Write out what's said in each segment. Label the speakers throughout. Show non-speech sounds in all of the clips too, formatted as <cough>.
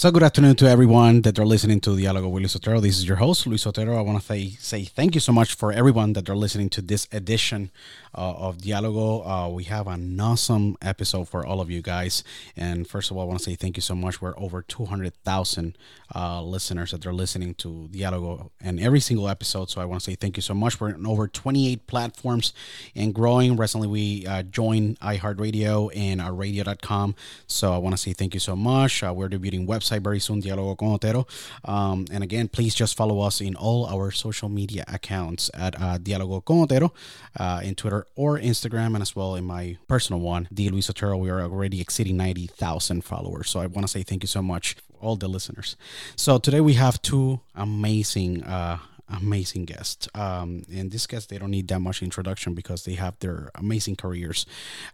Speaker 1: So good afternoon to everyone that are listening to Diálogo with Luis Otero. This is your host, Luis Otero. I want to say, say thank you so much for everyone that are listening to this edition of Diálogo. Uh, we have an awesome episode for all of you guys. And first of all, I want to say thank you so much. We're over 200,000 uh, listeners that are listening to Diálogo and every single episode. So I want to say thank you so much. We're in over 28 platforms and growing. Recently, we uh, joined iHeartRadio and uh, radio.com. So I want to say thank you so much. Uh, we're debuting website very soon, Diálogo con Otero. Um, and again, please just follow us in all our social media accounts at uh, Diálogo con Otero uh, in Twitter or Instagram, and as well in my personal one, D. Luis Otero. We are already exceeding 90,000 followers. So I want to say thank you so much, all the listeners. So today we have two amazing. Uh, amazing guests. Um, and these guests, they don't need that much introduction because they have their amazing careers.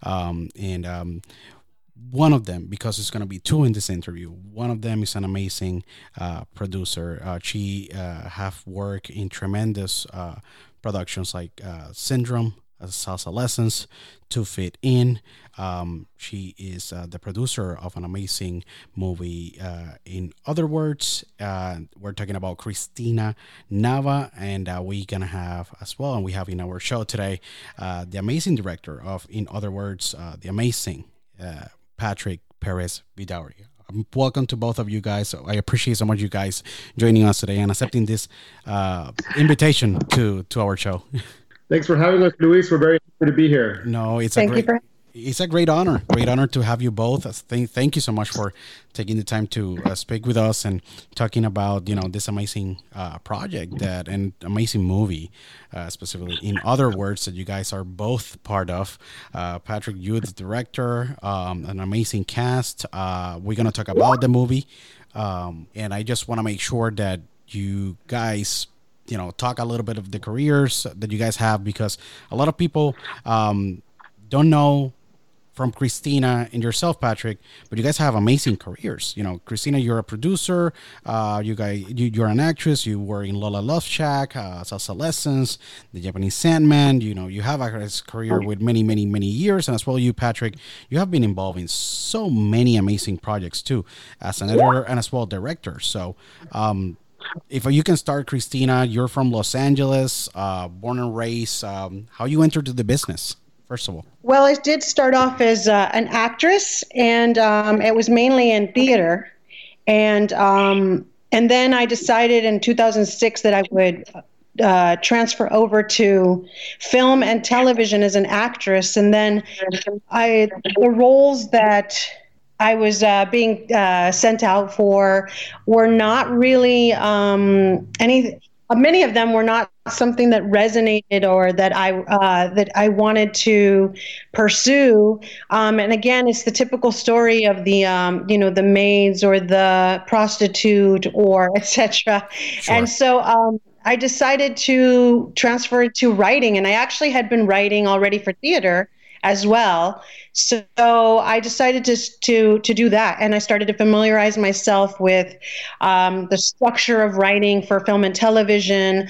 Speaker 1: Um, and um, one of them because it's going to be two in this interview one of them is an amazing uh, producer uh, she uh, have worked in tremendous uh, productions like uh, salsa lessons to fit in um, she is uh, the producer of an amazing movie in other words we're talking about christina nava and we're gonna have as well and we have in our show today the amazing director of in other words the amazing Patrick Perez Vidaurri. Um, welcome to both of you guys. I appreciate so much you guys joining us today and accepting this uh, invitation to to our show. <laughs>
Speaker 2: Thanks for having us, Luis. We're very happy to be here.
Speaker 1: No, it's Thank a great it's a great honor, great honor to have you both. Thank, thank you so much for taking the time to uh, speak with us and talking about you know this amazing uh, project that and amazing movie, uh, specifically in other words that you guys are both part of. Uh, Patrick, you the director, um, an amazing cast. Uh, we're gonna talk about the movie, um, and I just want to make sure that you guys you know talk a little bit of the careers that you guys have because a lot of people um, don't know from Christina and yourself, Patrick. But you guys have amazing careers. You know, Christina, you're a producer. Uh, you guys, you, are an actress. You were in Lola Love Shack, uh, Salsa Lessons, The Japanese Sandman. You know, you have a career with many, many, many years. And as well, you, Patrick, you have been involved in so many amazing projects too, as an editor and as well director. So, um, if you can start, Christina, you're from Los Angeles, uh, born and raised. Um, how you entered the business? first of all?
Speaker 3: Well, I did start off as uh, an actress, and um, it was mainly in theater, and um, and then I decided in 2006 that I would uh, transfer over to film and television as an actress, and then I the roles that I was uh, being uh, sent out for were not really um, any many of them were not something that resonated or that I uh, that I wanted to pursue. Um, and again, it's the typical story of the um, you know the maids or the prostitute or <laughs> etc. Sure. And so um, I decided to transfer to writing, and I actually had been writing already for theater as well. So I decided to to to do that, and I started to familiarize myself with um, the structure of writing for film and television.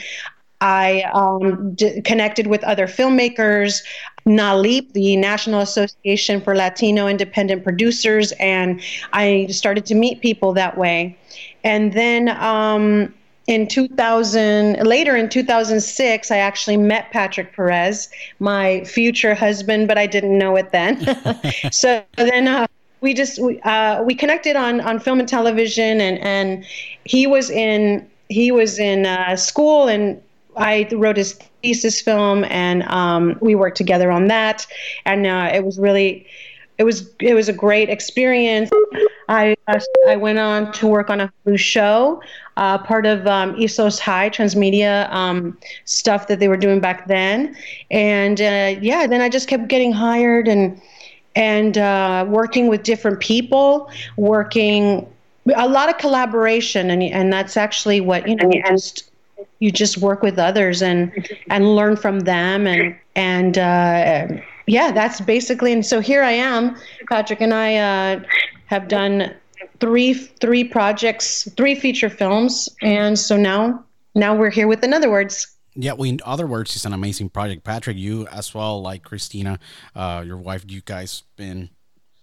Speaker 3: I um, d- connected with other filmmakers, NALIP, the National Association for Latino Independent Producers, and I started to meet people that way. And then um, in 2000 later in 2006 i actually met patrick perez my future husband but i didn't know it then <laughs> so then uh, we just we, uh, we connected on on film and television and and he was in he was in uh, school and I wrote his thesis film and um, we worked together on that and uh, it was really it was it was a great experience. I I went on to work on a Hulu show, uh, part of um, High Transmedia um, stuff that they were doing back then, and uh, yeah, then I just kept getting hired and and uh, working with different people, working a lot of collaboration, and and that's actually what you know. You Just, you just work with others and and learn from them and and uh, yeah, that's basically. And so here I am, Patrick and I uh, have done three three projects, three feature films, and so now now we're here with In Other Words.
Speaker 1: Yeah, well, in other words, it's an amazing project. Patrick, you as well, like Christina, uh, your wife, you guys been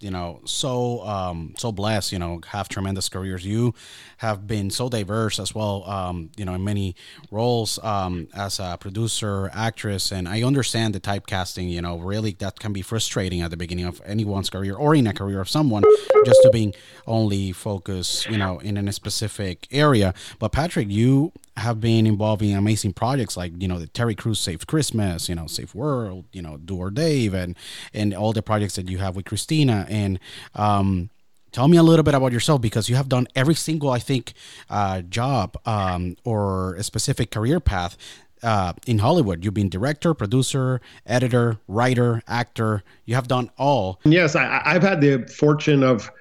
Speaker 1: you know so um so blessed you know have tremendous careers. You have been so diverse as well um you know in many roles um as a producer actress and i understand the typecasting you know really that can be frustrating at the beginning of anyone's career or in a career of someone just to being only focused you know in a specific area. But patrick you have been involved in amazing projects like you know the Terry Crews Safe Christmas, you know Safe World, you know Do or Dave, and and all the projects that you have with Christina. And um, tell me a little bit about yourself because you have done every single I think uh, job um, or a specific career path. Uh, in Hollywood, you've been director, producer, editor, writer, actor. You have done all.
Speaker 2: Yes, I, I've had the fortune of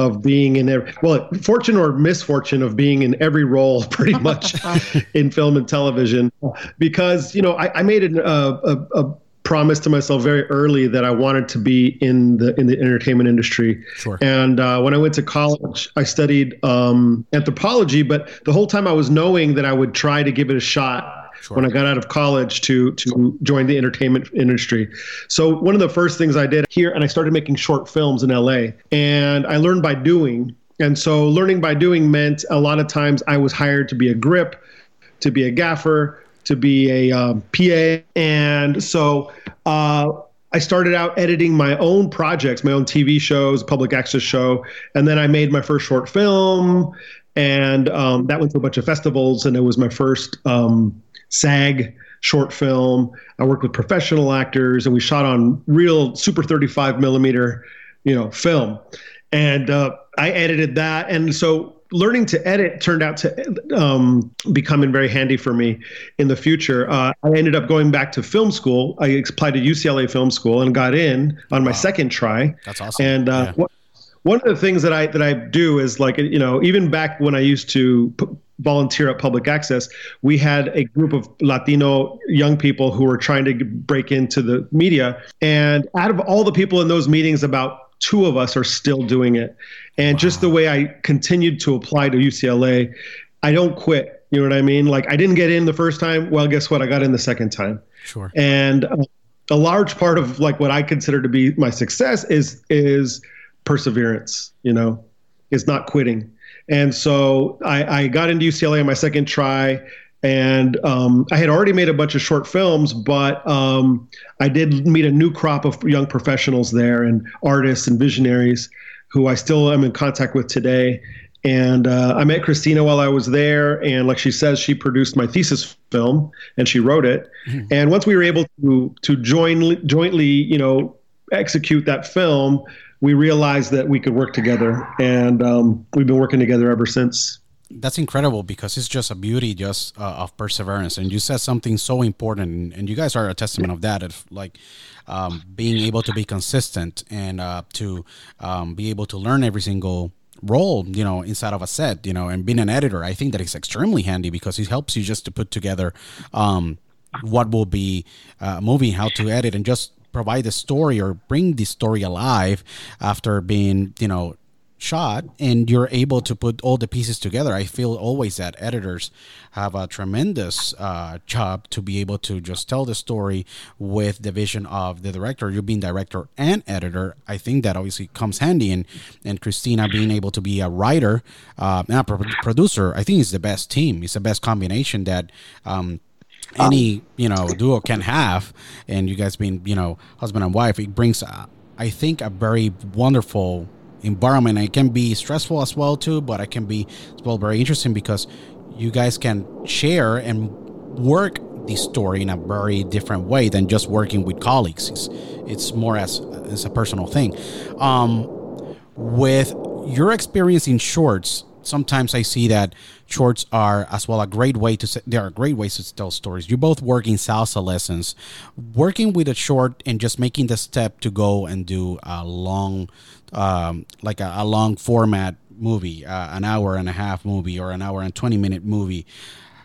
Speaker 2: of being in every well fortune or misfortune of being in every role <laughs> pretty <laughs> much in film and television because you know i, I made a, a, a, promise to myself very early that i wanted to be in the in the entertainment industry
Speaker 1: sure.
Speaker 2: and uh, when i went to college i studied um, anthropology but the whole time i was knowing that i would try to give it a shot sure. when I got out of college to to join the entertainment industry. So one of the first things I did here, and I started making short films in LA, and I learned by doing. And so learning by doing meant a lot of times I was hired to be a grip, to be a gaffer, to be a um, PA, and so. Uh, I started out editing my own projects, my own TV shows, public access show, and then I made my first short film, and um, that went to a bunch of festivals, and it was my first um, SAG short film. I worked with professional actors, and we shot on real super 35 millimeter, you know, film. And uh, I edited that, and so learning to edit turned out to um, becoming very handy for me in the future. Uh, I ended up going back to film school. I applied to UCLA Film School and got in on my wow. second try.
Speaker 1: That's awesome.
Speaker 2: And uh, yeah. One of the things that I that I do is like you know even back when I used to volunteer at public access, we had a group of Latino young people who were trying to break into the media. And out of all the people in those meetings, about two of us are still doing it. And wow. just the way I continued to apply to UCLA, I don't quit. You know what I mean? Like I didn't get in the first time. Well, guess what? I got in the second time.
Speaker 1: Sure.
Speaker 2: And uh, a large part of like what I consider to be my success is is perseverance. You know, is not quitting and so I, I got into UCLA on my second try, and um, I had already made a bunch of short films, but um, I did meet a new crop of young professionals there and artists and visionaries who I still am in contact with today. And uh, I met Christina while I was there, and like she says, she produced my thesis film and she wrote it. Mm-hmm. And once we were able to to join jointly, you know, execute that film, we realized that we could work together, and um, we've been working together ever since.
Speaker 1: That's incredible because it's just a beauty just uh, of perseverance, and you said something so important, and you guys are a testament of that. Of like um, being able to be consistent and uh, to um, be able to learn every single role you know inside of a set you know and being an editor i think that is extremely handy because it helps you just to put together um, what will be a movie how to edit and just provide the story or bring the story alive after being you know shot and you're able to put all the pieces together i feel always that editors have a tremendous uh, job to be able to just tell the story with the vision of the director. You being director and editor i think that obviously comes handy and and christina being able to be a writer uh, and a producer i think is the best team. It's the best combination that um, any you know duo can have, and you guys being you know husband and wife, it brings uh, I think a very wonderful environment. It can be stressful as well too, but it can be as well very interesting because you guys can share and work the story in a very different way than just working with colleagues. It's, it's more as as a personal thing. Um, with your experience in shorts, sometimes I see that shorts are as well a great way to there are great ways to tell stories. You both work in salsa lessons, working with a short and just making the step to go and do a long, um, like a, a, long format movie, uh, an hour and a half movie or an hour and twenty minute movie.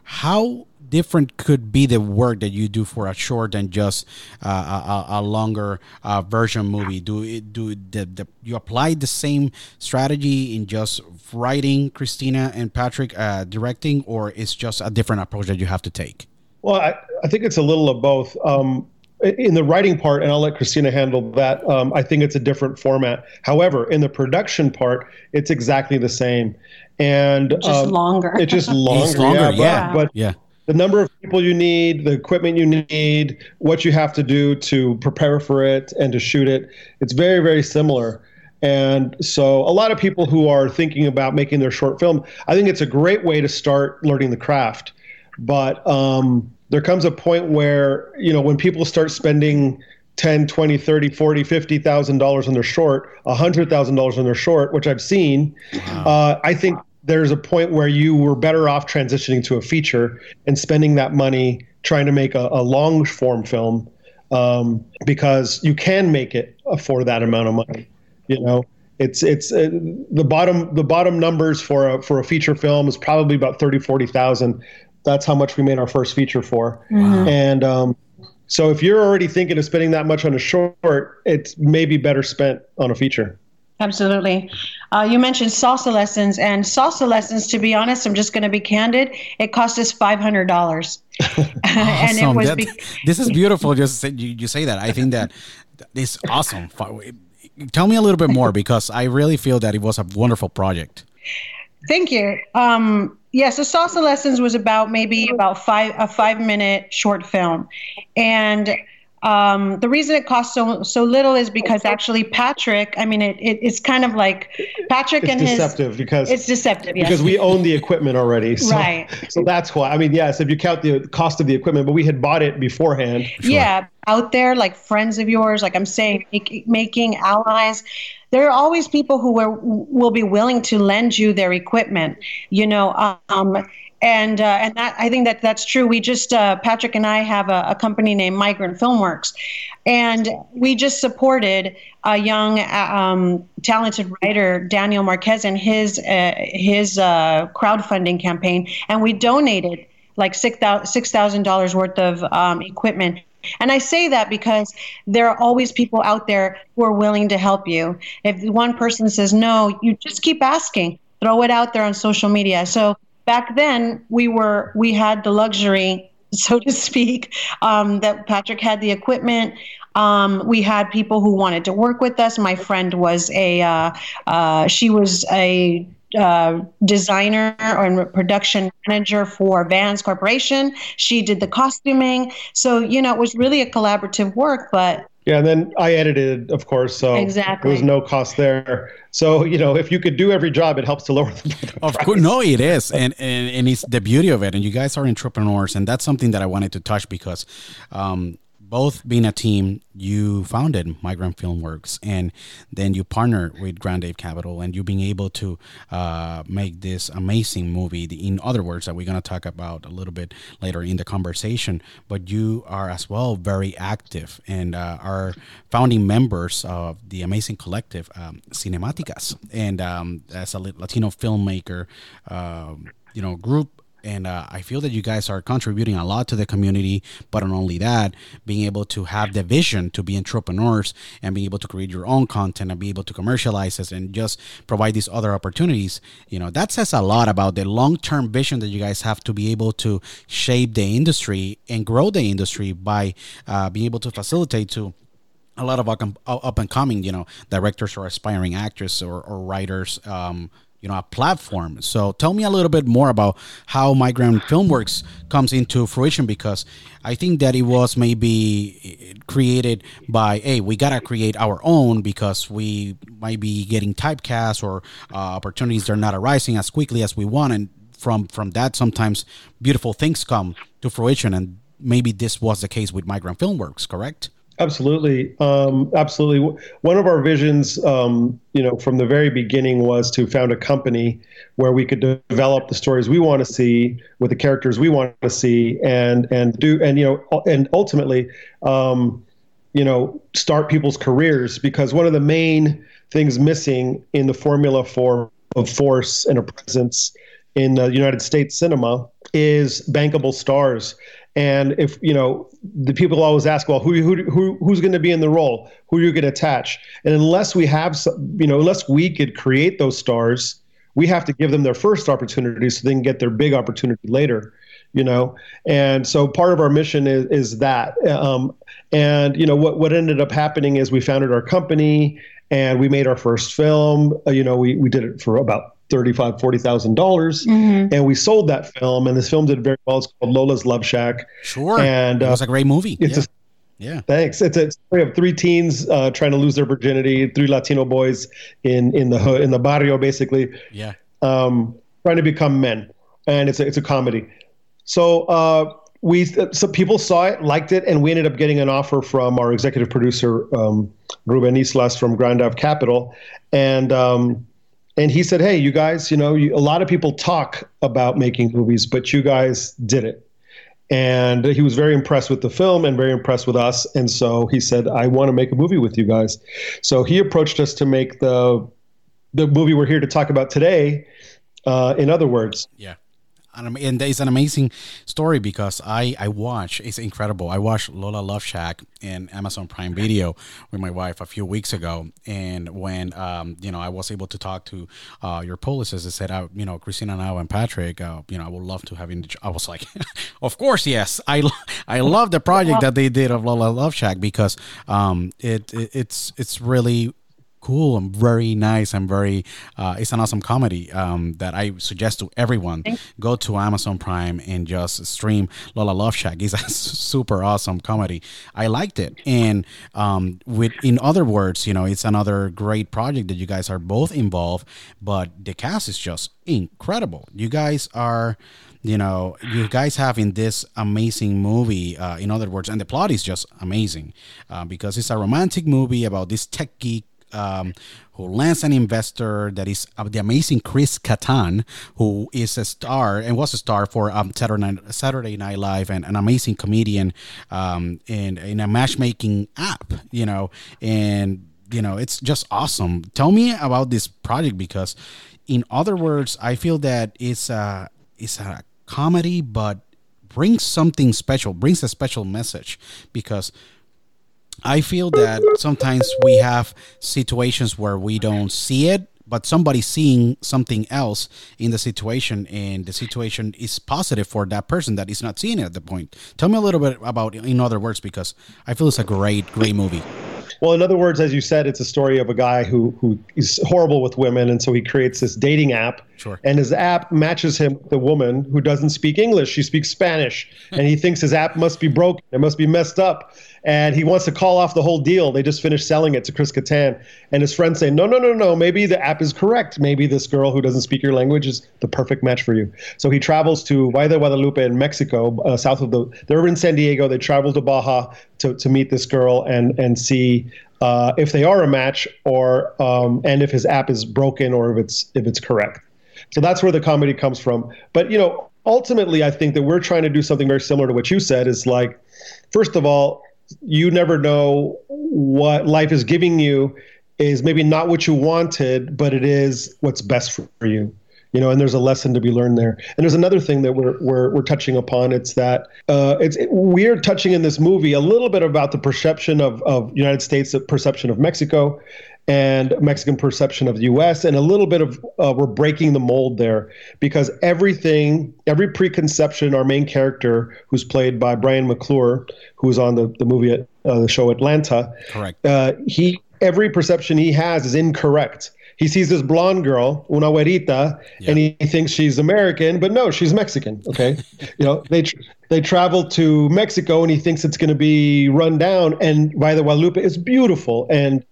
Speaker 1: how different could be the work that you do for a short than just uh, a, a, longer uh, version movie? Do it, do the, the, you apply the same strategy in just writing, Christina and Patrick uh, directing, or is just a different approach that you have to take?
Speaker 2: Well, I, I think it's a little of both. Um, in the writing part, and I'll let Christina handle that. Um, I think it's a different format. However, in the production part, it's exactly the same, and
Speaker 3: just um, longer.
Speaker 2: It's just longer. <laughs>
Speaker 1: It's longer, yeah.
Speaker 2: yeah.
Speaker 1: But, but yeah
Speaker 2: the number of people you need, the equipment you need, what you have to do to prepare for it and to shoot it. It's very, very similar. And so, a lot of people who are thinking about making their short film, I think it's a great way to start learning the craft. But um, there comes a point where, you know, when people start spending 10, 20, 30, 40, 50,000 dollars on their short, $100,000 on their short, which I've seen, wow. uh, I think there's a point where you were better off transitioning to a feature and spending that money trying to make a, a long form film um, because you can make it for that amount of money. You know, it's it's uh, the bottom the bottom numbers for a for a feature film is probably about 30 40,000. That's how much we made our first feature for. Mm-hmm. And um, so if you're already thinking of spending that much on a short, it's maybe better spent on a feature.
Speaker 3: Absolutely. Uh, you mentioned salsa lessons, and salsa lessons, to be honest, I'm just going to be candid, it cost us $500.
Speaker 1: awesome. <laughs> and it was be- this is beautiful. Just say, you, you say that. I think that it's awesome. Tell me a little bit more because I really feel that it was a wonderful project.
Speaker 3: Thank you. Um, yes, the salsa lessons was about maybe about five a five minute short film, and um, the reason it costs so so little is because actually Patrick, I mean, it, it it's kind of like Patrick
Speaker 2: it's
Speaker 3: and
Speaker 2: deceptive
Speaker 3: his.
Speaker 2: because
Speaker 3: it's deceptive. Yes.
Speaker 2: Because we own the equipment already. So,
Speaker 3: right.
Speaker 2: So that's why. I mean, yes, if you count the cost of the equipment, but we had bought it beforehand.
Speaker 3: Sure. Yeah, out there, like friends of yours, like I'm saying, make, making allies there are always people who are, will be willing to lend you their equipment you know um, and uh, and that I think that that's true. We just uh, Patrick and I have a, a, company named Migrant Filmworks, and we just supported a young, uh, um, talented writer Daniel Marquez and his uh, his uh, crowdfunding campaign, and we donated like six thousand dollars worth of um, equipment. And I say that because there are always people out there who are willing to help you. If one person says no, you just keep asking. Throw it out there on social media. So back then we were we had the luxury so to speak um, that patrick had the equipment um, we had people who wanted to work with us my friend was a uh, uh, she was a uh, designer or production manager for Vans Corporation. She did the costuming. So, you know, it was really a collaborative work, but
Speaker 2: yeah, and then I edited, of course, so
Speaker 3: exactly.
Speaker 2: there was no cost there. So you know, if you could do every job, it helps to lower <laughs> the, the
Speaker 1: Of course, no, it is, and, and and it's the beauty of it. And you guys are entrepreneurs, and that's something that I wanted to touch because um, both being a team, you founded Migrant Filmworks, and then you partnered with Grand Ave Capital, and you being able to uh, make this amazing movie. In other words, that we're going to talk about a little bit later in the conversation. But you are as well very active and uh, are founding members of the amazing collective um, Cinematicas, and um, as a Latino filmmaker, um, you know, group and uh, I feel that you guys are contributing a lot to the community. But not only that, being able to have the vision to be entrepreneurs and being able to create your own content and be able to commercialize it and just provide these other opportunities, you know, that says a lot about the long term vision that you guys have to be able to shape the industry and grow the industry by uh, being able to facilitate to a lot of up and coming, you know, directors or aspiring actors or, or writers, um, you know a platform. So tell me a little bit more about how migrant filmworks comes into fruition because i think that it was maybe created by hey we gotta create our own because we might be getting typecast or uh, opportunities are not arising as quickly as we want. And from from that sometimes beautiful things come to fruition. And maybe this was the case with migrant filmworks correct
Speaker 2: Absolutely, um, absolutely. One of our visions, um, you know, from the very beginning was to found a company where we could de- develop the stories we want to see with the characters we want to see, and and do and you know and ultimately, um, you know, start people's careers because one of the main things missing in the formula for of force and a presence in the United States cinema is bankable stars. And if you know, the people always ask, well, who who, who who's going to be in the role? Who are you going to attach? And unless we have, some, you know, unless we could create those stars, we have to give them their first opportunity so they can get their big opportunity later. You know, and so part of our mission is is that. Um, and you know what what ended up happening is we founded our company and we made our first film. Uh, you know, we we did it for about thirty-five, forty thousand dollars, mm-hmm. and we sold that film. And this film did very well. It's called Lola's Love Shack.
Speaker 1: Sure, and uh, it was a great movie.
Speaker 2: It's
Speaker 1: yeah.
Speaker 2: a yeah. Thanks. It's a story of three teens uh, trying to lose their virginity, three Latino boys in in the hood, in the barrio, basically.
Speaker 1: Yeah.
Speaker 2: Um, trying to become men, and it's a, it's a comedy. So uh, we so people saw it, liked it, and we ended up getting an offer from our executive producer um, Ruben Islas from Grand Ave Capital, and um, and he said, "Hey, you guys, you know, you, a lot of people talk about making movies, but you guys did it." And he was very impressed with the film and very impressed with us. And so he said, "I want to make a movie with you guys." So he approached us to make the the movie we're here to talk about today. Uh, in other words,
Speaker 1: yeah and it's an amazing story because I I watch it's incredible. I watched Lola Love Shack in Amazon Prime Video with my wife a few weeks ago, and when um you know I was able to talk to uh, your publicist, I said, uh, you know Christina now and Patrick, uh, you know I would love to have in. I was like, <laughs> of course yes, I I love the project that they did of Lola Love Shack because um it, it it's it's really cool. And very nice. And very uh, it's an awesome comedy um, that I suggest to everyone. Go to Amazon Prime and just stream Lola Love Shack. It's a <laughs> super awesome comedy. I liked it. And um, with in other words you know it's another great project that you guys are both involved but the cast is just incredible. You guys are you know you guys have in this amazing movie uh, in other words and the plot is just amazing uh, because it's a romantic movie about this tech geek um, who lands an investor that is uh, the amazing Chris Kattan, who is a star and was a star for um, Saturday, Night, Live and an amazing comedian um, in, in a matchmaking app, you know, and, you know, it's just awesome. Tell me about this project because, in other words, I feel that it's a, it's a comedy, but brings something special, brings a special message because I feel that sometimes we have situations where we don't see it, but somebody's seeing something else in the situation, and the situation is positive for that person that is not seeing it at the point. Tell me a little bit about, in other words, because I feel it's a great, great movie.
Speaker 2: Well, in other words, as you said, it's a story of a guy who who is horrible with women, and so he creates this dating app.
Speaker 1: Sure.
Speaker 2: And his app matches him with a woman who doesn't speak English; she speaks Spanish, and he thinks his app must be broken, it must be messed up and he wants to call off the whole deal. They just finished selling it to Chris Kattan, and his friends say, "No, no, no, no. Maybe the app is correct. Maybe this girl who doesn't speak your language is the perfect match for you." So he travels to Valle Guadalupe in Mexico, uh, south of the. They're in San Diego. They travel to Baja to to meet this girl and and see uh, if they are a match or um, and if his app is broken or if it's if it's correct. So that's where the comedy comes from. But you know, ultimately, I think that we're trying to do something very similar to what you said. Is like, first of all, you never know what life is giving you is maybe not what you wanted, but it is what's best for you. You know, and there's a lesson to be learned there. And there's another thing that we're we're, we're touching upon. It's that uh, it's it, we're touching in this movie a little bit about the perception of of United States, perception of Mexico, and Mexican perception of the U.S. and a little bit of uh, we're breaking the mold there because everything, every preconception, our main character, who's played by Brian McClure, who's on the the movie uh, the show Atlanta,
Speaker 1: correct.
Speaker 2: Uh, he every perception he has is incorrect. He sees this blonde girl, una güerita, yeah. and he thinks she's American, but no, she's Mexican. Okay, <laughs> you know they tr- they travel to Mexico, and he thinks it's going to be run down. And Valle de Guadalupe is beautiful, and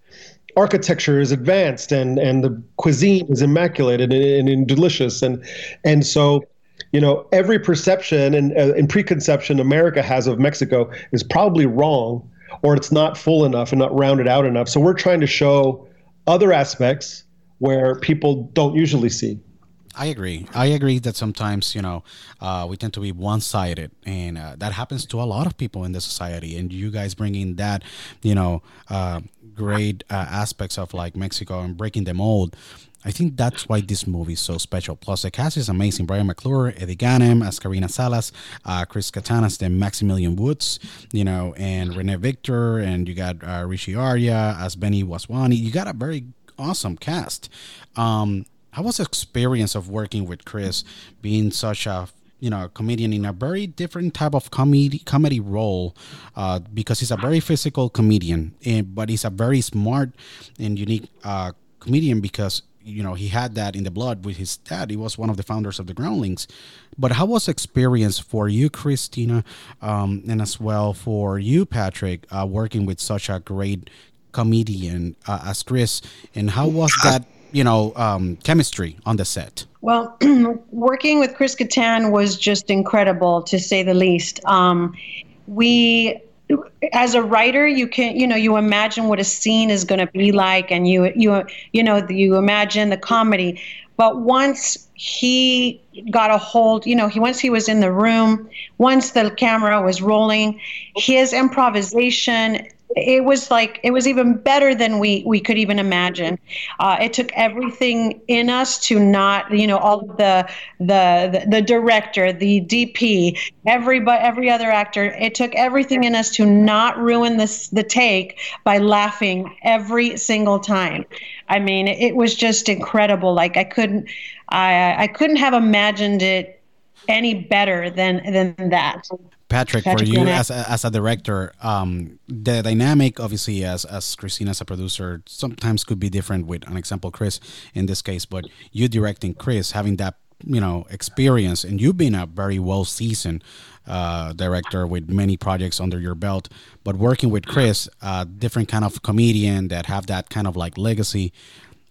Speaker 2: architecture is advanced and and the cuisine is immaculate and, and, and delicious and and so you know every perception and, uh, and preconception America has of Mexico is probably wrong or it's not full enough and not rounded out enough. So we're trying to show other aspects where people don't usually see.
Speaker 1: I agree. I agree that sometimes you know uh, we tend to be one-sided, and uh, that happens to a lot of people in the society. And you guys bringing that, you know, uh, great uh, aspects of like Mexico and breaking the mold. I think that's why this movie is so special. Plus, the cast is amazing. Brian McClure, Eddie Ganem as Karina Salas, uh, Chris Kattan as the Maximilian Woods, you know, and Rene Victor, and you got uh, Rishi Arya as Benny Waswani. You got a very awesome cast. Um, how was the experience of working with Chris, being such a you know, a comedian in a very different type of comedy comedy role, uh, because he's a very physical comedian, and, but he's a very smart and unique uh, comedian because you know he had that in the blood with his dad. He was one of the founders of the Groundlings. But how was experience for you, Christina, um, and as well for you, Patrick, uh, working with such a great comedian uh, as Chris, and how was that? You know, um, chemistry on the set.
Speaker 3: Well, <clears throat> working with Chris Kattan was just incredible, to say the least. Um, we as a writer you can you know you imagine what a scene is going to be like and you you you know you imagine the comedy but once he got a hold you know he once he was in the room once the camera was rolling his improvisation it was like it was even better than we we could even imagine. Uh, it took everything in us to not, you know, all the the the, the director, the DP, every every other actor. It took everything in us to not ruin this the take by laughing every single time. I mean, it was just incredible. Like I couldn't I I couldn't have imagined it any better than than that.
Speaker 1: Patrick, Patrick for you as a, as a director, um, the dynamic, obviously, as as Christina as a producer, sometimes could be different with an example, Chris, in this case. But you directing Chris, having that you know experience, and you've been a very well seasoned uh, director with many projects under your belt. But working with Chris, a different kind of comedian that have that kind of like legacy.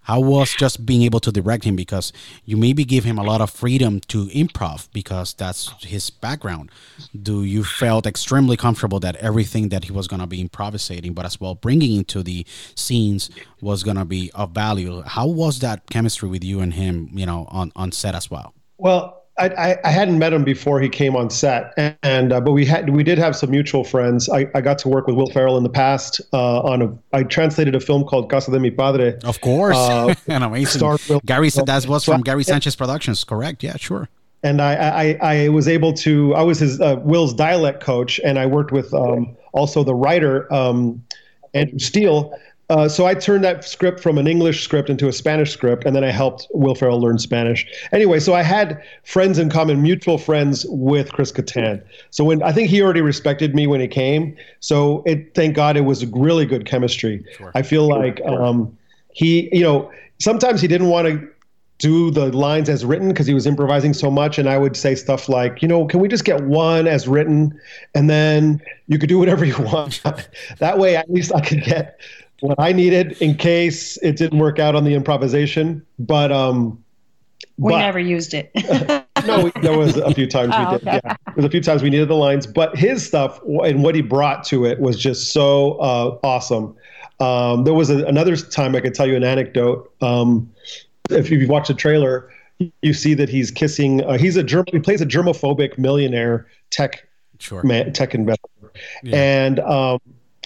Speaker 1: How was just being able to direct him because you maybe give him a lot of freedom to improv because that's his background. Do you felt extremely comfortable that everything that he was going to be improvisating, but as well bringing into the scenes was going to be of value? How was that chemistry with you and him, you know, on on set as well?
Speaker 2: Well, I, I, hadn't met him before he came on set, and, and uh, but we had we did have some mutual friends. I, I got to work with Will Ferrell in the past uh, on a. I translated a film called Casa de mi Padre.
Speaker 1: Of course, uh, <laughs> an amazing. Gary, said that was from Gary Sanchez Productions, correct? Yeah, sure.
Speaker 2: And I I, I was able to. I was his uh, Will's dialect coach, and I worked with um, also the writer um, Andrew Steele uh, so I turned that script from an English script into a Spanish script, and then I helped Will Ferrell learn Spanish. Anyway, so I had friends in common, mutual friends with Chris Kattan. So when I think he already respected me when he came, so it thank God it was a really good chemistry. Sure. I feel like um, he, you know, sometimes he didn't want to do the lines as written because he was improvising so much and i would say stuff like you know can we just get one as written and then you could do whatever you <laughs> want that way at least i could get what I needed in case it didn't work out on the improvisation. But um,
Speaker 3: we but, never used it. <laughs>
Speaker 2: no, there was a few times oh, we did. Okay. Yeah, there was a few times we needed the lines, but his stuff and what he brought to it was just so uh, awesome. Um, there was a, another time I could tell you an anecdote. Um, if you've watched the trailer, you see that he's kissing. Uh, he's a germ. He plays a germophobic millionaire tech sure. man, tech investor, yeah. and um,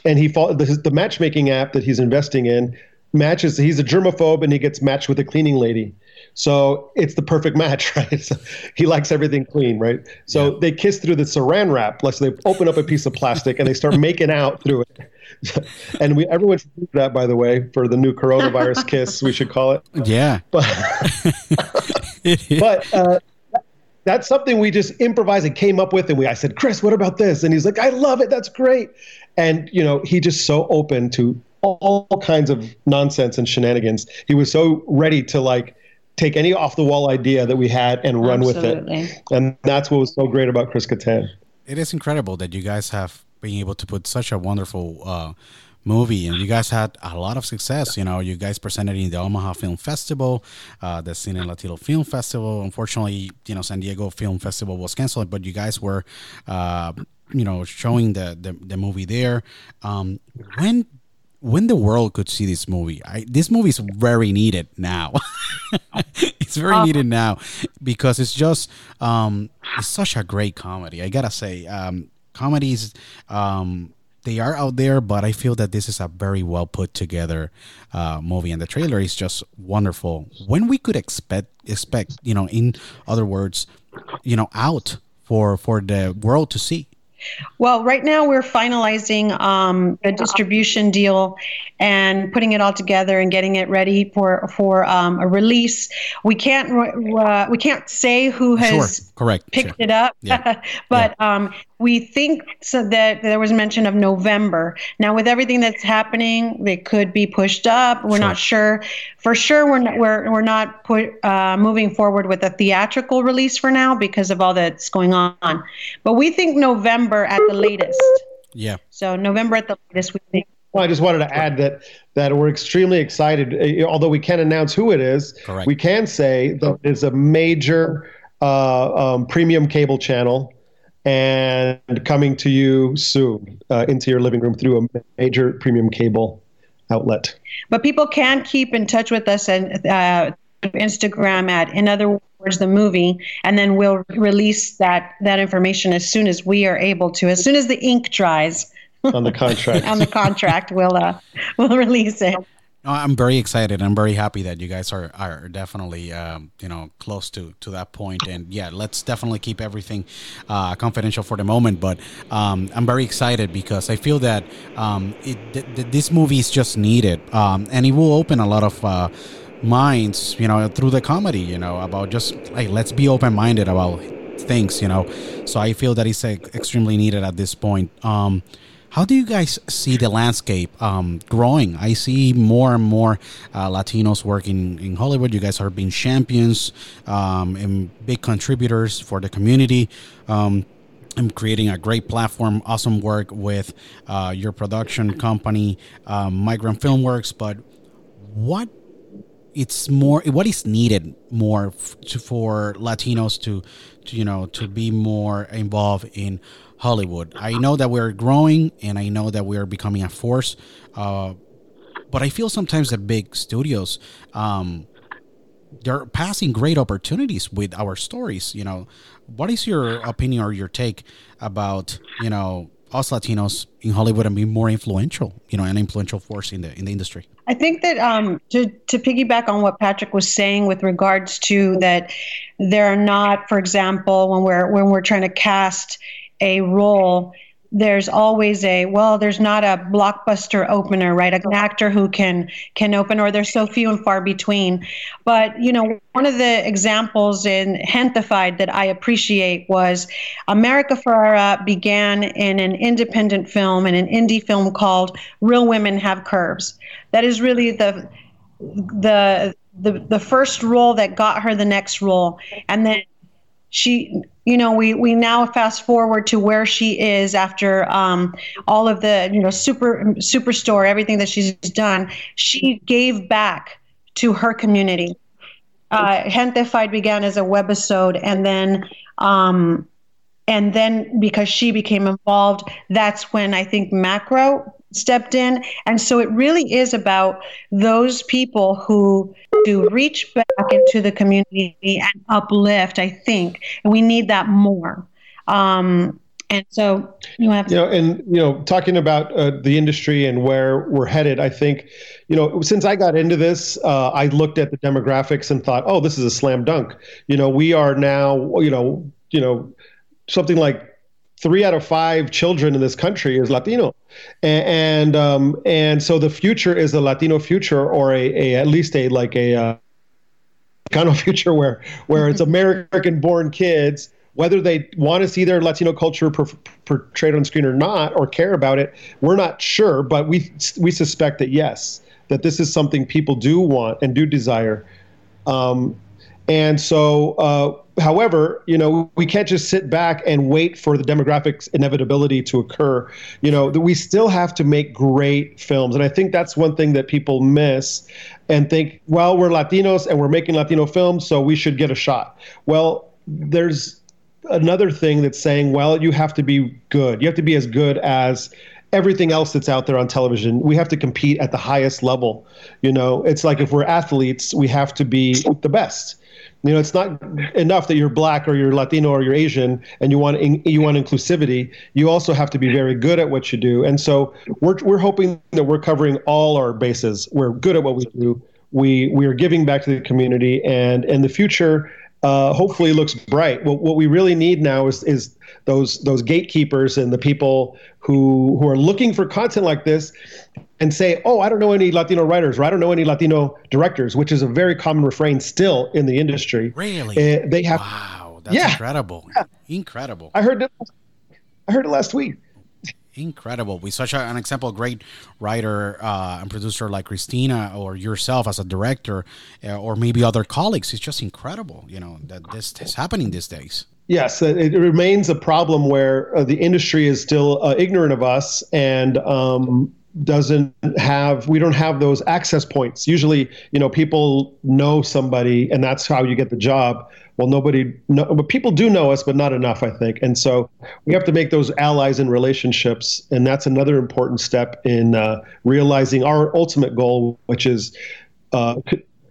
Speaker 2: and he fall, the, the matchmaking app that he's investing in matches. He's a germaphobe, and he gets matched with a cleaning lady. So it's the perfect match, <laughs> right? So he likes everything clean, right? So yeah. they kiss through the saran wrap. Like so they open up a piece of plastic and they start making out through it. <laughs> and we everyone should do that, by the way, for the new coronavirus <laughs> kiss. We should call it.
Speaker 1: Yeah.
Speaker 2: But but uh, that's something we just improvised and came up with. And we I said, Chris, what about this? And he's like, I love it. That's great and you know he just so open to all kinds of nonsense and shenanigans. He was so ready to like take any off the wall idea that we had and run Absolutely. with it. And that's what was so great about Chris Kattan.
Speaker 1: It is incredible that you guys have been able to put such a wonderful uh, movie and you guys had a lot of success you know you guys presented in the omaha film festival uh, the cine latino film festival unfortunately you know san diego film festival was canceled but you guys were uh, you know showing the the, the movie there um when when the world could see this movie I, this movie is very needed now <laughs> it's very needed now because it's just um it's such a great comedy i gotta say um comedies um they are out there, but I feel that this is a very well put together uh, movie, and the trailer is just wonderful. When we could expect expect, you know, in other words, you know, out for for the world to see.
Speaker 3: Well, right now we're finalizing um, a distribution deal and putting it all together and getting it ready for for um, a release. We can't uh, we can't say who has
Speaker 1: sure. correct
Speaker 3: picked
Speaker 1: sure.
Speaker 3: it up,
Speaker 1: Yeah. <laughs>
Speaker 3: but um, we think so that there was mention of November. Now, with everything that's happening, they could be pushed up. We're not sure. For sure, we're not, we're we're not put uh, moving forward with a theatrical release for now because of all that's going on. But we think November at the latest.
Speaker 1: Yeah.
Speaker 3: So November at the latest, we think.
Speaker 2: Well, I just wanted to add that that we're extremely excited. Uh, Although we can't announce who it is,
Speaker 1: Correct.
Speaker 2: we can say that it's a major uh, um, premium cable channel and coming to you soon uh, into your living room through a major premium cable outlet.
Speaker 3: But people can keep in touch with us and uh, Instagram at in other words the movie, and then we'll release that that information as soon as we are able to. As soon as the ink dries
Speaker 2: on the contract. <laughs>
Speaker 3: on the contract, we'll uh, we'll release it.
Speaker 1: No, I'm very excited. I'm very happy that you guys are are definitely um, you know close to to that point. And yeah, let's definitely keep everything uh, confidential for the moment. But um, I'm very excited because I feel that um, it, th- th- this movie is just needed, um, and it will open a lot of. Uh, minds you know through the comedy you know about just like let's be open-minded about things you know so i feel that it's uh, extremely needed at this point um how do you guys see the landscape um, growing? I see more and more uh, Latinos working in Hollywood. You guys are being champions um, and big contributors for the community. Um, and creating a great platform, awesome work with uh, your production company, um, Migrant Filmworks. But what it's more what is needed more to, for Latinos to, to you know to be more involved in Hollywood. I know that we're growing and I know that we are becoming a force, uh, but I feel sometimes that big studios um, they're passing great opportunities with our stories. You know, what is your opinion or your take about you know us Latinos in Hollywood and being more influential? You know, an influential force in the in the industry.
Speaker 3: I think that um, to to piggyback on what Patrick was saying with regards to that, there are not, for example, when we're when we're trying to cast a role, there's always a well, there's not a blockbuster opener, right? An actor who can can open, or there's so few and far between. But you know, one of the examples in Gentefied that I appreciate was America Ferrera began in an independent film, in an indie film called Real Women Have Curves. That is really the the the the first role that got her the next role, and then she you know we we now fast forward to where she is after um, all of the you know super superstore everything that she's done. She gave back to her community. Uh, Gentefied began as a webisode and then um, and then because she became involved that's when i think macro stepped in. And so it really is about those people who do reach back into the community and uplift i think. And we need that more. Um, and so you have
Speaker 2: you know and you know talking about uh, the industry and where we're headed i think you know since i got into this uh, i looked at the demographics and thought oh this is a slam dunk. You know we are now you know you know something like three out of five children in this country is Latino, and and, um, and so the future is a Latino future or a, a at least a like a uh, kind of <laughs> future where where it's <laughs> American born kids. Whether they want to see their Latino culture per, portrayed on screen or not, or care about it, we're not sure. But we we suspect that yes, that this is something people do want and do desire. Um, and so, uh, however, you know, we can't just sit back and wait for the demographics inevitability to occur. You know, that we still have to make great films, and I think that's one thing that people miss and think, well, we're Latinos and we're making Latino films, so we should get a shot. Well, there's another thing that's saying, well, you have to be good. You have to be as good as everything else that's out there on television. We have to compete at the highest level. You know, it's like if we're athletes, we have to be the best You know, it's not enough that you're black or you're Latino or you're Asian and you want in, you want inclusivity. You also have to be very good at what you do. And so we're we're hoping that we're covering all our bases. We're good at what we do. We we are giving back to the community, and in the future, uh, hopefully looks bright. What, what we really need now is is those those gatekeepers and the people who who are looking for content like this and say, "Oh, I don't know any Latino writers, or I don't know any Latino directors," which is a very common refrain still in the industry.
Speaker 1: Really?
Speaker 2: Uh, they have.
Speaker 1: Wow, that's yeah. incredible! Yeah. Incredible.
Speaker 2: I heard it. I heard it last week.
Speaker 1: Incredible. With such an example, great writer uh, and producer like Christina or yourself as a director, uh, or maybe other colleagues, it's just incredible. You know that this is happening these days.
Speaker 2: Yes, it, remains a problem where uh, the industry is still uh, ignorant of us and um, doesn't have we don't have those access points. Usually you know people know somebody and that's how you get the job. Well nobody know, but people do know us but not enough i think. And so we have to make those allies and relationships. And that's another important step in uh, realizing our ultimate goal which is uh,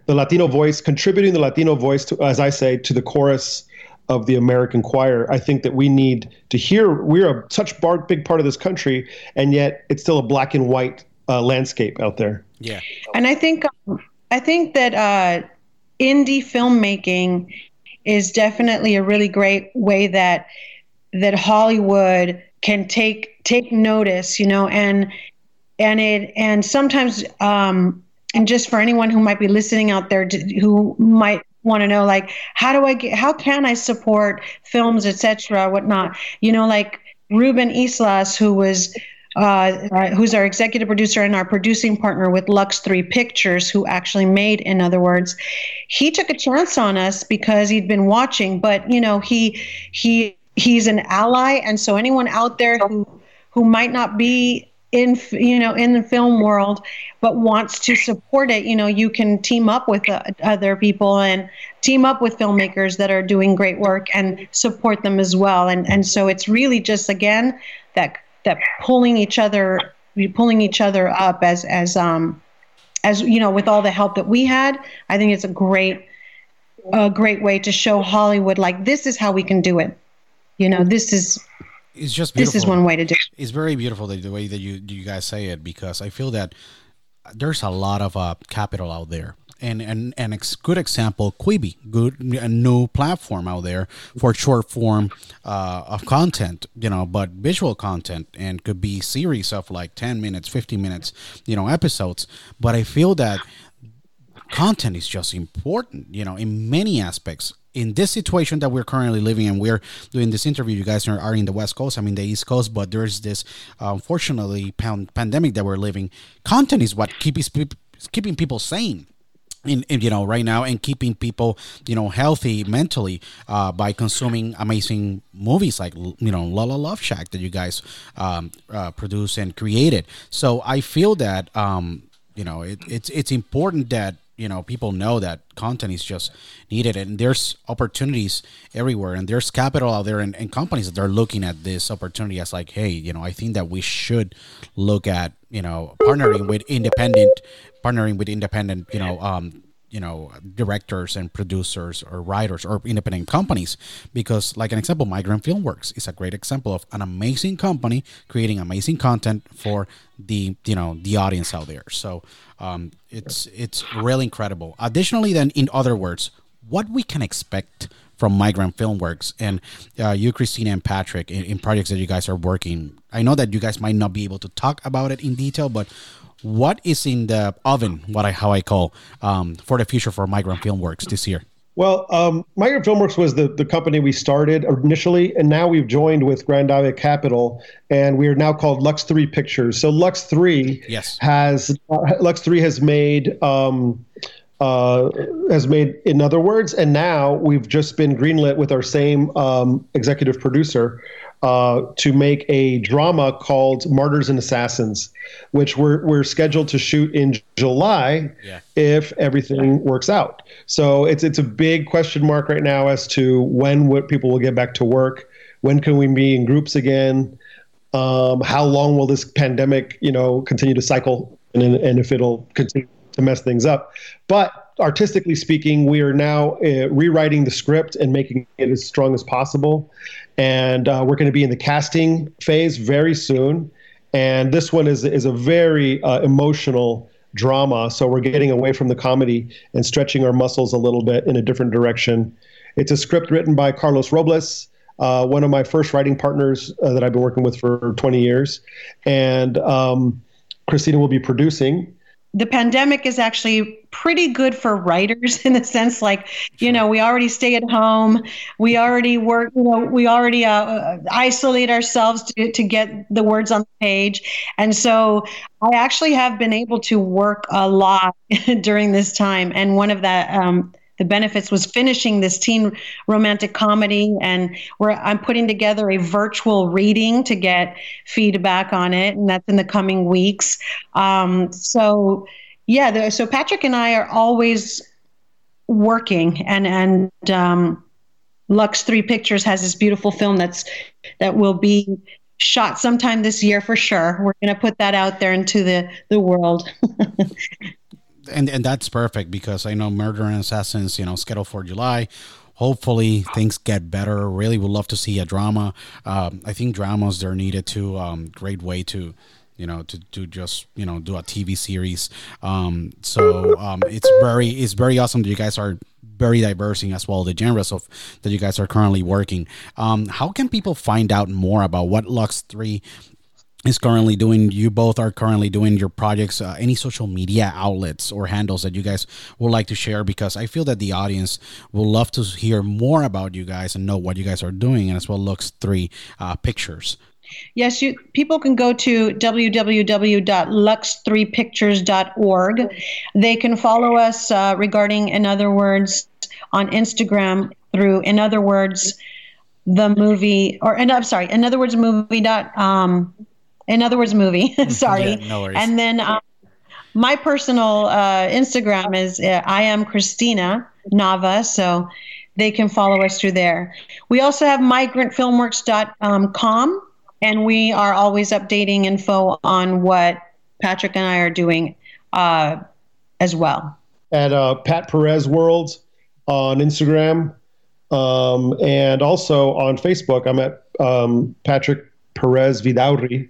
Speaker 2: the latino voice contributing the latino voice to as i say to the chorus of the American choir. I think that we need to hear. We're a such bar, big part of this country, and yet it's still a black and white uh, landscape out there.
Speaker 1: Yeah,
Speaker 3: and I think um, I think that uh, indie filmmaking is definitely a really great way that that Hollywood can take take notice. You know, and and it and sometimes um, and just for anyone who might be listening out there to, who might want to know like how do i get how can i support films etc whatnot you know like ruben islas who was uh, who's our executive producer and our producing partner with Lux 3 Pictures, who actually made, in other words, he took a chance on us because he'd been watching. But you know, he he he's an ally, and so anyone out there who who might not be in you know in the film world but wants to support it you know you can team up with uh, other people and team up with filmmakers that are doing great work and support them as well. And and so it's really just again that that pulling each other pulling each other up as as um as you know with all the help that we had i think it's a great a great way to show hollywood like this is how we can do it. You know this is
Speaker 1: it's just beautiful.
Speaker 3: this is one way to do it.
Speaker 1: It's very beautiful the, the way that you you guys say it because I feel that there's a lot of uh, capital out there. And and and a good example, Quibi, good a new platform out there for short form uh, of content, you know, but visual content, and could be series of like ten minutes, fifteen minutes, you know, episodes. But I feel that content is just important, you know, in many aspects in this situation that we're currently living in, we're doing this interview. You guys are, are in the West Coast, I mean the East Coast, but there's this uh, unfortunately pan- pandemic that we're living. Content is what keeps keeping people sane. In, in, you know right now and keeping people you know healthy mentally uh, by consuming amazing movies like you know Lola's Love Shack that you guys um, uh, produced and created. So I feel that um, you know it, it's it's important that you know people know that content is just needed and there's opportunities everywhere and there's capital out there and, and, companies that are looking at this opportunity as like hey you know i think that we should look at you know partnering with independent partnering with independent you know um you know directors and producers or writers or independent companies because like an example migrant filmworks is a great example of an amazing company creating amazing content for the you know the audience out there. So um, it's it's really incredible additionally then in other words what we can expect from migrant filmworks and uh, you christina and patrick in, in projects that you guys are working i know that you guys might not be able to talk about it in detail but what is in the oven? What I how I call um, for the future for Migrant Filmworks this year?
Speaker 2: Well, um, Migrant Filmworks was the, the company we started initially, and now we've joined with Grandavia Capital, and we are now called Lux Three Pictures. So Lux Three
Speaker 1: yes.
Speaker 2: has uh, Lux Three has made um, uh, has made in other words, and now we've just been greenlit with our same um, executive producer uh, to make a drama called Martyrs and Assassins, which we're, we're scheduled to shoot in July yeah. if everything works out. So it's it's a big question mark right now as to when what people will get back to work. When can we be in groups again? Um, how long will this pandemic, you know, continue to cycle, and and if it'll continue to mess things up? But artistically speaking, we are now uh, rewriting the script and making it as strong as possible. And uh, we're going to be in the casting phase very soon. And this one is is a very uh, emotional drama. So we're getting away from the comedy and stretching our muscles a little bit in a different direction. It's a script written by Carlos Robles, uh, one of my first writing partners uh, that I've been working with for 20 years. And um, Christina will be producing
Speaker 3: the pandemic is actually pretty good for writers <laughs> in the sense like you know we already stay at home. We already work you know we already uh, uh, isolate ourselves to, to get the words on the page. And so i actually have been able to work a lot <laughs> during this time. And one of that um, the benefits was finishing this teen romantic comedy and where i'm putting together a virtual reading to get feedback on it and that's in the coming weeks. Um, so yeah so patrick and i are always working and and um, lux three pictures has this beautiful film that's that will be shot sometime this year for sure. We're going to put that out there into the the world <laughs>
Speaker 1: and and that's perfect because I know Murder and Assassins, you know, scheduled for July. Hopefully things get better. Really would love to see a drama. Um, I think dramas they're needed too. Um, great way to you know to, to just you know do a tv series um, so um, it's very it's very awesome that you guys are very diversing as well the genres of that you guys are currently working um, how can people find out more about what lux 3 is currently doing you both are currently doing your projects uh, any social media outlets or handles that you guys would like to share because i feel that the audience will love to hear more about you guys and know what you guys are doing and as well lux three uh, pictures
Speaker 3: Yes, you people can go to www.lux3pictures.org. They can follow us uh, regarding, in other words, on Instagram through, in other words, the movie, or and I'm sorry, in other words, movie dot um, in other words, movie. <laughs> Sorry. Yeah, no worries. And then um, my personal uh, Instagram is uh, I am Christina Nava. So they can follow us through there. We also have migrantfilmworks.com, and we are always updating info on what Patrick and I are doing uh, as well.
Speaker 2: At uh, Pat Perez World on Instagram um, and also on Facebook. I'm at um, Patrick Perez Vidaurri,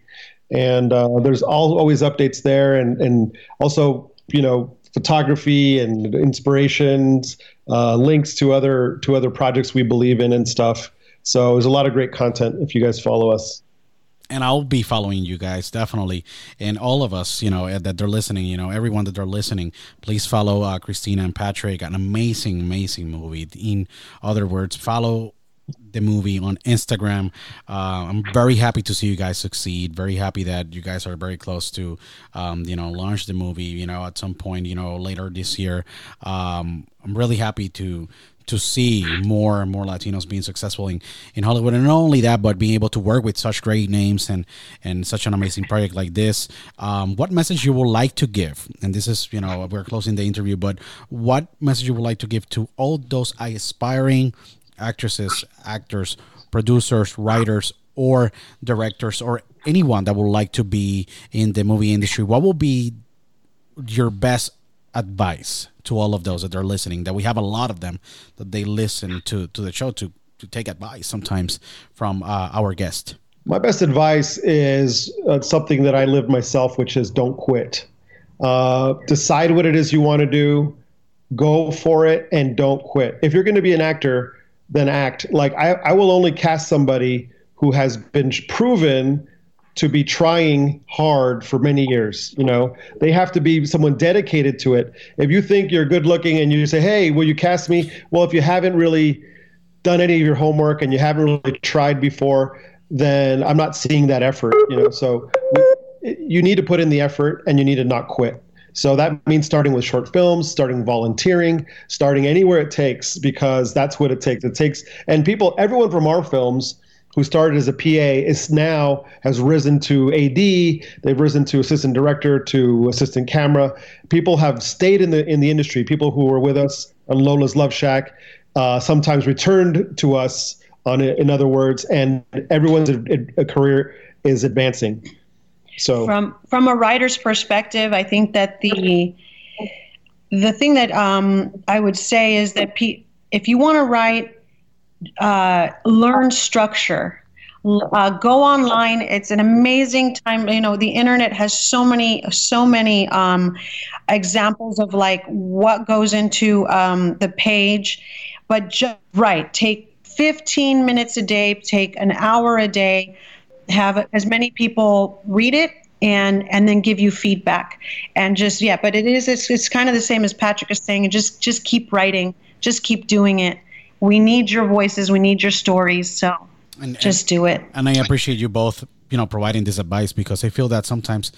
Speaker 2: and uh, there's all, always updates there, and and also you know photography and inspirations, uh, links to other to other projects we believe in and stuff. So there's a lot of great content if you guys follow us
Speaker 1: and I'll be following you guys definitely, and all of us, you know, that they're listening, you know, everyone that they're listening, please follow uh, Christina and Patrick. An amazing, amazing movie. In other words, follow the movie on Instagram. Uh, I'm very happy to see you guys succeed. Very happy that you guys are very close to, um, you know, launch the movie. You know, at some point, you know, later this year. Um, I'm really happy to to see more and more Latinos being successful in, in Hollywood. And not only that, but being able to work with such great names and, and such an amazing project like this. Um, what message you would like to give? And this is, you know, we're closing the interview, but what message you would like to give to all those aspiring actresses, actors, producers, writers, or directors, or anyone that would like to be in the movie industry, what will be your best advice to all of those that are listening? That we have a lot of them that they listen to to the show to to take advice sometimes from uh, our guest.
Speaker 2: My best advice is uh, something that I live myself, which is don't quit. Uh, decide what it is you want to do, go for it, and don't quit. If you're going to be an actor, then act. Like I, I will only cast somebody who has been proven to be trying hard for many years. You know, they have to be someone dedicated to it. If you think you're good looking and you say, "Hey, will you cast me?" Well, if you haven't really done any of your homework and you haven't really tried before, then I'm not seeing that effort. You know, so you need to put in the effort and you need to not quit. So that means starting with short films, starting volunteering, starting anywhere it takes, because that's what it takes. It takes, and people, everyone from our films who started as a PA is now has risen to AD. They've risen to assistant director, to assistant camera. People have stayed in the in the industry. People who were with us on Lola's Love Shack uh, sometimes returned to us. On in other words, and everyone's a, a career is advancing. So
Speaker 3: from from a writer's perspective, I think that the the thing that um, I would say is that pe- if you want to write, uh, learn structure. Uh, go online. It's an amazing time. You know, the internet has so many, so many um, examples of like what goes into um, the page. But just right, take 15 minutes a day, take an hour a day, have as many people read it and and then give you feedback. And just yeah but it is it's, it's kind of the same as patrick is saying just just keep writing just keep doing it. We need your voices we need your stories so and, just
Speaker 1: and,
Speaker 3: do it.
Speaker 1: and i appreciate you both you know providing this advice because i feel that sometimes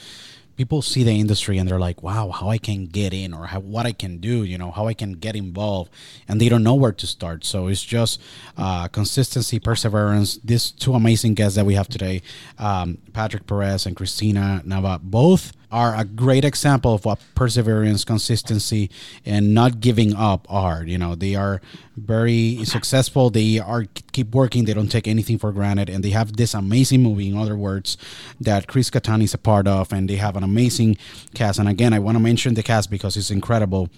Speaker 1: people see the industry and they're like, wow, how I can get in or how, what I can do, you know, how I can get involved. And they don't know where to start. So it's just uh, consistency, perseverance. These two amazing guests that we have today, um, Patrick Perez and Christina Nava, both are a great example of what perseverance, consistency, and not giving up are. You know, they are very successful. They are keep working. They don't take anything for granted, and they have this amazing movie. In other words, that Chris Kattan is a part of, and they have an amazing cast. And again, I want to mention the cast because it's incredible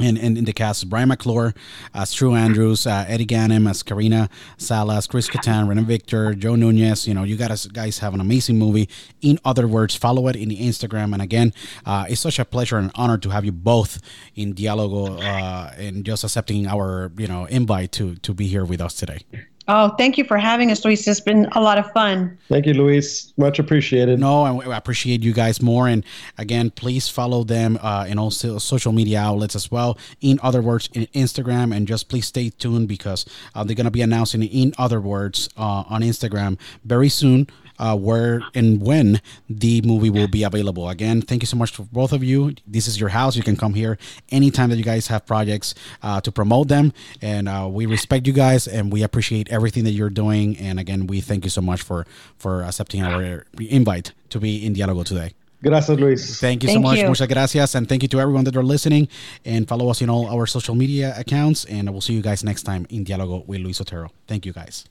Speaker 1: and, in the cast, Brian McClure as True Andrews, uh, Eddie Ganem as Karina Salas, Chris Kattan, Rene Victor, Joe Nunez. You know, you guys guys have an amazing movie. In other words, follow it in the Instagram. And again, uh, it's such a pleasure and honor to have you both in Dialogo uh, and just accepting our you know invite to to be here with us today.
Speaker 3: Oh, thank you for having us, Luis. It's been a lot of fun.
Speaker 2: Thank you, Luis. Much appreciated.
Speaker 1: No, I appreciate you guys more. And again, please follow them uh, in all social media outlets as well. In other words, in Instagram, and just please stay tuned because uh, they're going to be announcing in other words uh, on Instagram very soon uh, where and when the movie will be available. Again, thank you so much for both of you. This is your house. You can come here anytime that you guys have projects uh, to promote them. And uh, we respect you guys and we appreciate everything that you're doing. And again, we thank you so much for for accepting our invite to be in Dialogo today.
Speaker 2: Gracias, Luis.
Speaker 1: Thank you thank so much. You. Muchas gracias. And thank you to everyone that are listening. And follow us in all our social media accounts. And we'll see you guys next time in Dialogo with Luis Otero. Thank you, guys.